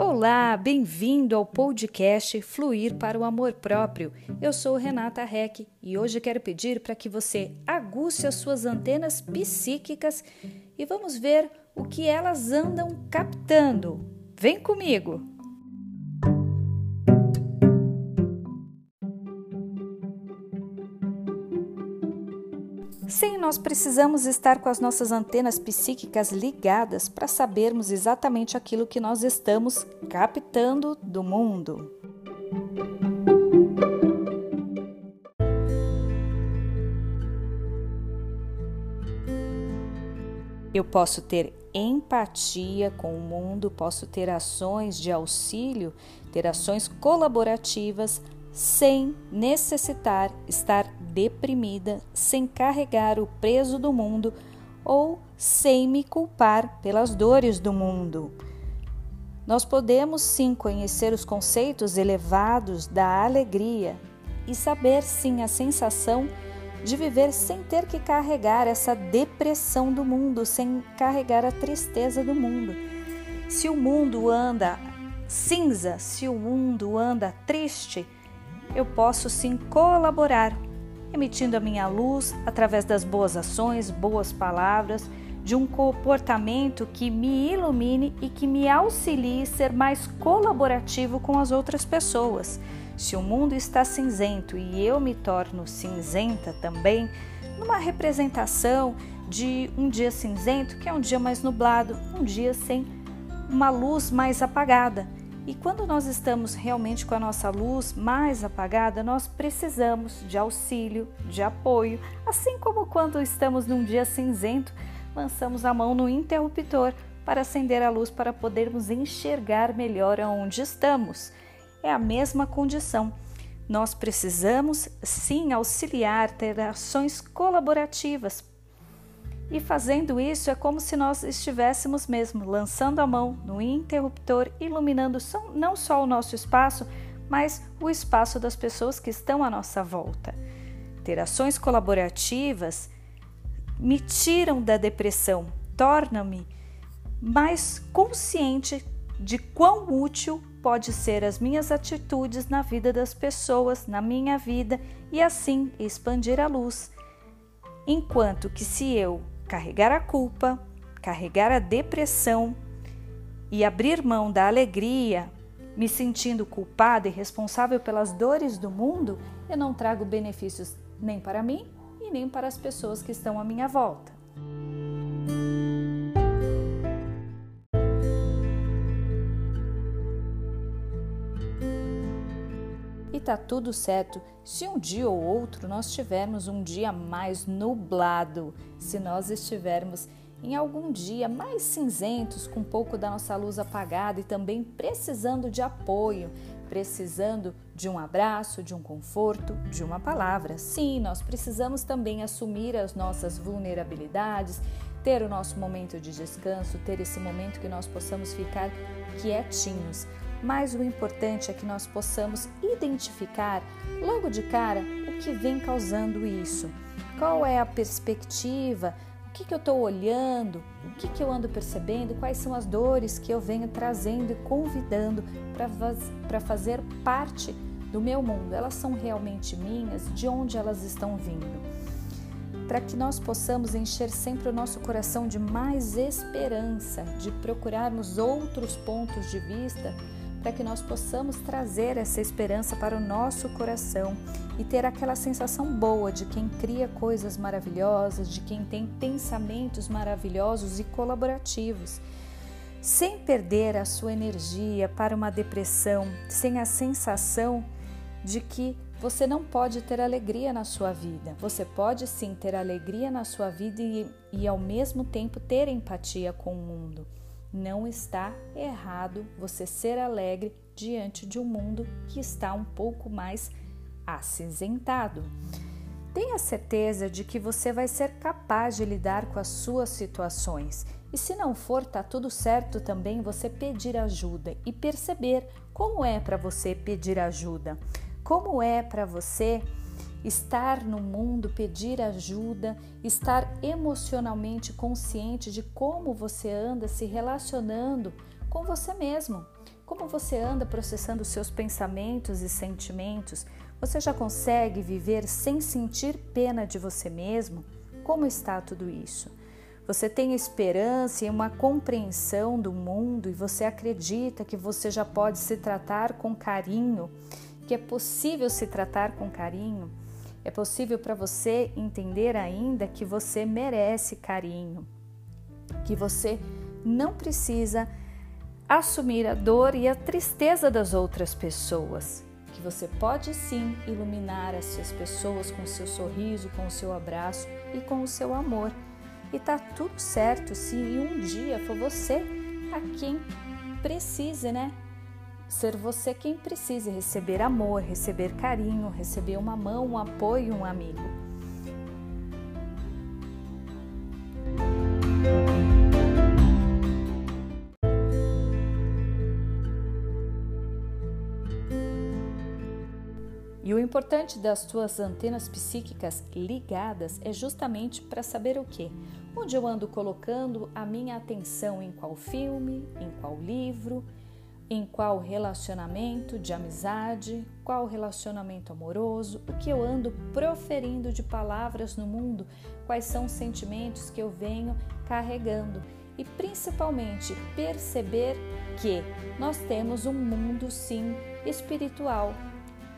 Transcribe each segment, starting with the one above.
Olá, bem-vindo ao podcast Fluir para o Amor Próprio. Eu sou Renata Reck e hoje quero pedir para que você aguce as suas antenas psíquicas e vamos ver o que elas andam captando. Vem comigo! Nós precisamos estar com as nossas antenas psíquicas ligadas para sabermos exatamente aquilo que nós estamos captando do mundo. Eu posso ter empatia com o mundo, posso ter ações de auxílio, ter ações colaborativas sem necessitar estar deprimida, sem carregar o peso do mundo ou sem me culpar pelas dores do mundo. Nós podemos sim conhecer os conceitos elevados da alegria e saber sim a sensação de viver sem ter que carregar essa depressão do mundo, sem carregar a tristeza do mundo. Se o mundo anda cinza, se o mundo anda triste, eu posso sim colaborar, emitindo a minha luz através das boas ações, boas palavras, de um comportamento que me ilumine e que me auxilie a ser mais colaborativo com as outras pessoas. Se o mundo está cinzento e eu me torno cinzenta também, numa representação de um dia cinzento, que é um dia mais nublado, um dia sem uma luz mais apagada. E quando nós estamos realmente com a nossa luz mais apagada, nós precisamos de auxílio, de apoio, assim como quando estamos num dia cinzento, lançamos a mão no interruptor para acender a luz para podermos enxergar melhor aonde estamos. É a mesma condição. Nós precisamos sim auxiliar, ter ações colaborativas e fazendo isso é como se nós estivéssemos mesmo lançando a mão no interruptor, iluminando não só o nosso espaço, mas o espaço das pessoas que estão à nossa volta. Ter ações colaborativas me tiram da depressão, tornam-me mais consciente de quão útil pode ser as minhas atitudes na vida das pessoas, na minha vida e assim expandir a luz. Enquanto que se eu carregar a culpa, carregar a depressão e abrir mão da alegria, me sentindo culpada e responsável pelas dores do mundo, eu não trago benefícios nem para mim e nem para as pessoas que estão à minha volta. Tá tudo certo se um dia ou outro nós tivermos um dia mais nublado, se nós estivermos em algum dia mais cinzentos, com um pouco da nossa luz apagada e também precisando de apoio, precisando de um abraço, de um conforto, de uma palavra. Sim, nós precisamos também assumir as nossas vulnerabilidades, ter o nosso momento de descanso, ter esse momento que nós possamos ficar quietinhos mas o importante é que nós possamos identificar logo de cara o que vem causando isso. Qual é a perspectiva? O que, que eu estou olhando? O que, que eu ando percebendo? Quais são as dores que eu venho trazendo e convidando para fazer parte do meu mundo? Elas são realmente minhas? De onde elas estão vindo? Para que nós possamos encher sempre o nosso coração de mais esperança, de procurarmos outros pontos de vista para que nós possamos trazer essa esperança para o nosso coração e ter aquela sensação boa de quem cria coisas maravilhosas, de quem tem pensamentos maravilhosos e colaborativos, sem perder a sua energia para uma depressão, sem a sensação de que você não pode ter alegria na sua vida. Você pode sim ter alegria na sua vida e, e ao mesmo tempo ter empatia com o mundo. Não está errado você ser alegre diante de um mundo que está um pouco mais acinzentado. Tenha certeza de que você vai ser capaz de lidar com as suas situações. E se não for, tá tudo certo também você pedir ajuda e perceber como é para você pedir ajuda. Como é para você estar no mundo, pedir ajuda, estar emocionalmente consciente de como você anda se relacionando com você mesmo. Como você anda processando seus pensamentos e sentimentos? Você já consegue viver sem sentir pena de você mesmo? Como está tudo isso? Você tem esperança e uma compreensão do mundo e você acredita que você já pode se tratar com carinho, que é possível se tratar com carinho? É possível para você entender ainda que você merece carinho, que você não precisa assumir a dor e a tristeza das outras pessoas, que você pode sim iluminar essas pessoas com seu sorriso, com o seu abraço e com o seu amor. E tá tudo certo se um dia for você a quem precise, né? Ser você quem precise receber amor, receber carinho, receber uma mão, um apoio, um amigo. E o importante das tuas antenas psíquicas ligadas é justamente para saber o que? Onde eu ando colocando a minha atenção em qual filme, em qual livro, em qual relacionamento de amizade, qual relacionamento amoroso, o que eu ando proferindo de palavras no mundo, quais são os sentimentos que eu venho carregando e principalmente perceber que nós temos um mundo sim espiritual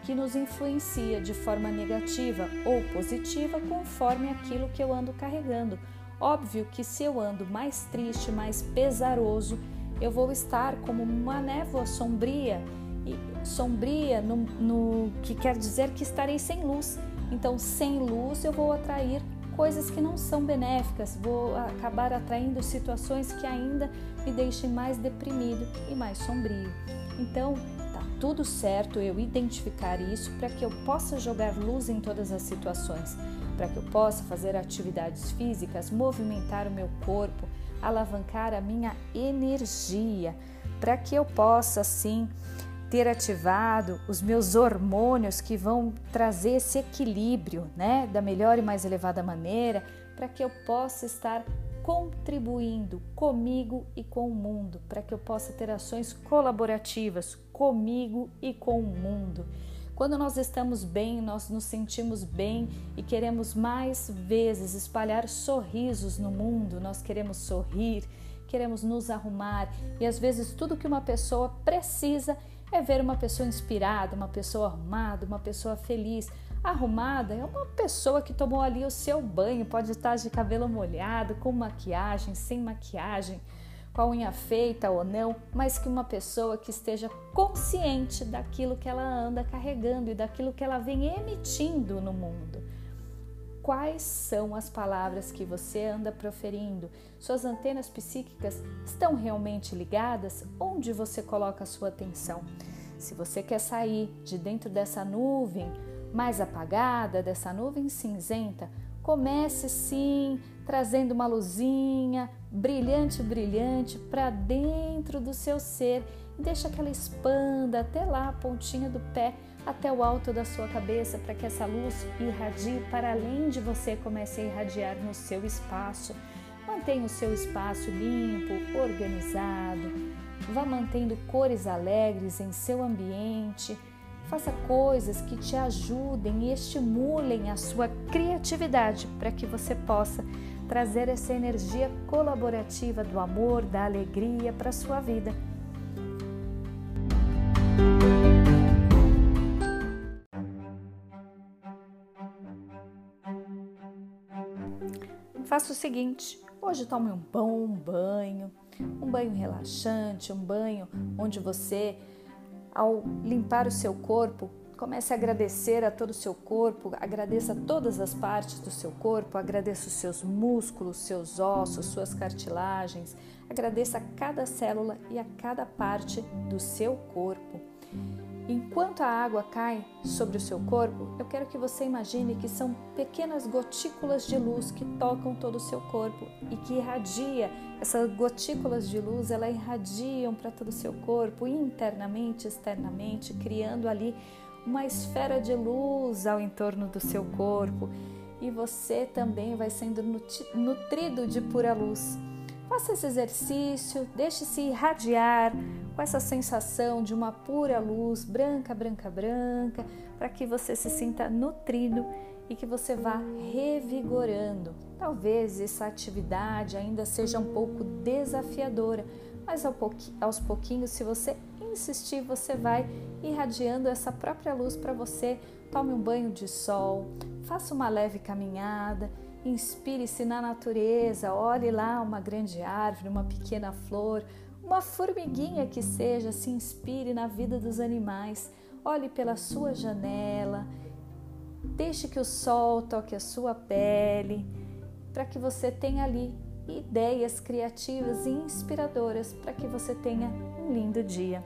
que nos influencia de forma negativa ou positiva conforme aquilo que eu ando carregando. Óbvio que se eu ando mais triste, mais pesaroso, eu vou estar como uma névoa sombria, e sombria no, no que quer dizer que estarei sem luz. Então, sem luz, eu vou atrair coisas que não são benéficas, vou acabar atraindo situações que ainda me deixem mais deprimido e mais sombrio. Então, tudo certo eu identificar isso para que eu possa jogar luz em todas as situações, para que eu possa fazer atividades físicas, movimentar o meu corpo, alavancar a minha energia, para que eu possa assim ter ativado os meus hormônios que vão trazer esse equilíbrio, né, da melhor e mais elevada maneira, para que eu possa estar contribuindo comigo e com o mundo, para que eu possa ter ações colaborativas comigo e com o mundo. Quando nós estamos bem, nós nos sentimos bem e queremos mais vezes espalhar sorrisos no mundo, nós queremos sorrir, queremos nos arrumar e às vezes tudo que uma pessoa precisa é ver uma pessoa inspirada, uma pessoa arrumada, uma pessoa feliz. Arrumada é uma pessoa que tomou ali o seu banho, pode estar de cabelo molhado, com maquiagem, sem maquiagem, com a unha feita ou não, mas que uma pessoa que esteja consciente daquilo que ela anda carregando e daquilo que ela vem emitindo no mundo. Quais são as palavras que você anda proferindo? Suas antenas psíquicas estão realmente ligadas? Onde você coloca a sua atenção? Se você quer sair de dentro dessa nuvem, mais apagada, dessa nuvem cinzenta, comece sim trazendo uma luzinha brilhante, brilhante para dentro do seu ser. E deixa que ela expanda até lá a pontinha do pé, até o alto da sua cabeça, para que essa luz irradie para além de você, comece a irradiar no seu espaço. Mantenha o seu espaço limpo, organizado, vá mantendo cores alegres em seu ambiente. Faça coisas que te ajudem e estimulem a sua criatividade para que você possa trazer essa energia colaborativa do amor, da alegria para a sua vida. Faça o seguinte: hoje tome um bom banho, um banho relaxante, um banho onde você ao limpar o seu corpo, comece a agradecer a todo o seu corpo, agradeça todas as partes do seu corpo, agradeça os seus músculos, seus ossos, suas cartilagens, agradeça a cada célula e a cada parte do seu corpo. Enquanto a água cai sobre o seu corpo, eu quero que você imagine que são pequenas gotículas de luz que tocam todo o seu corpo e que irradia. Essas gotículas de luz, elas irradiam para todo o seu corpo, internamente, externamente, criando ali uma esfera de luz ao entorno do seu corpo. E você também vai sendo nutrido de pura luz. Faça esse exercício, deixe-se irradiar com essa sensação de uma pura luz branca, branca, branca, para que você se sinta nutrido e que você vá revigorando. Talvez essa atividade ainda seja um pouco desafiadora, mas aos pouquinhos, se você insistir, você vai irradiando essa própria luz para você. Tome um banho de sol, faça uma leve caminhada Inspire-se na natureza, olhe lá uma grande árvore, uma pequena flor, uma formiguinha que seja, se inspire na vida dos animais. Olhe pela sua janela, deixe que o sol toque a sua pele, para que você tenha ali ideias criativas e inspiradoras para que você tenha um lindo dia.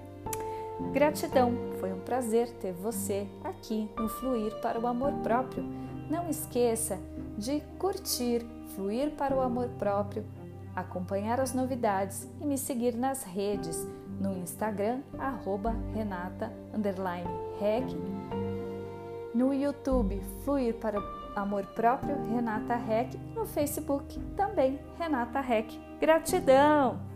Gratidão, foi um prazer ter você aqui no Fluir para o Amor Próprio. Não esqueça de curtir, fluir para o amor próprio, acompanhar as novidades e me seguir nas redes no Instagram arroba Renata Rec, no YouTube Fluir para o Amor Próprio Renata Rec, no Facebook também Renata Rec. Gratidão!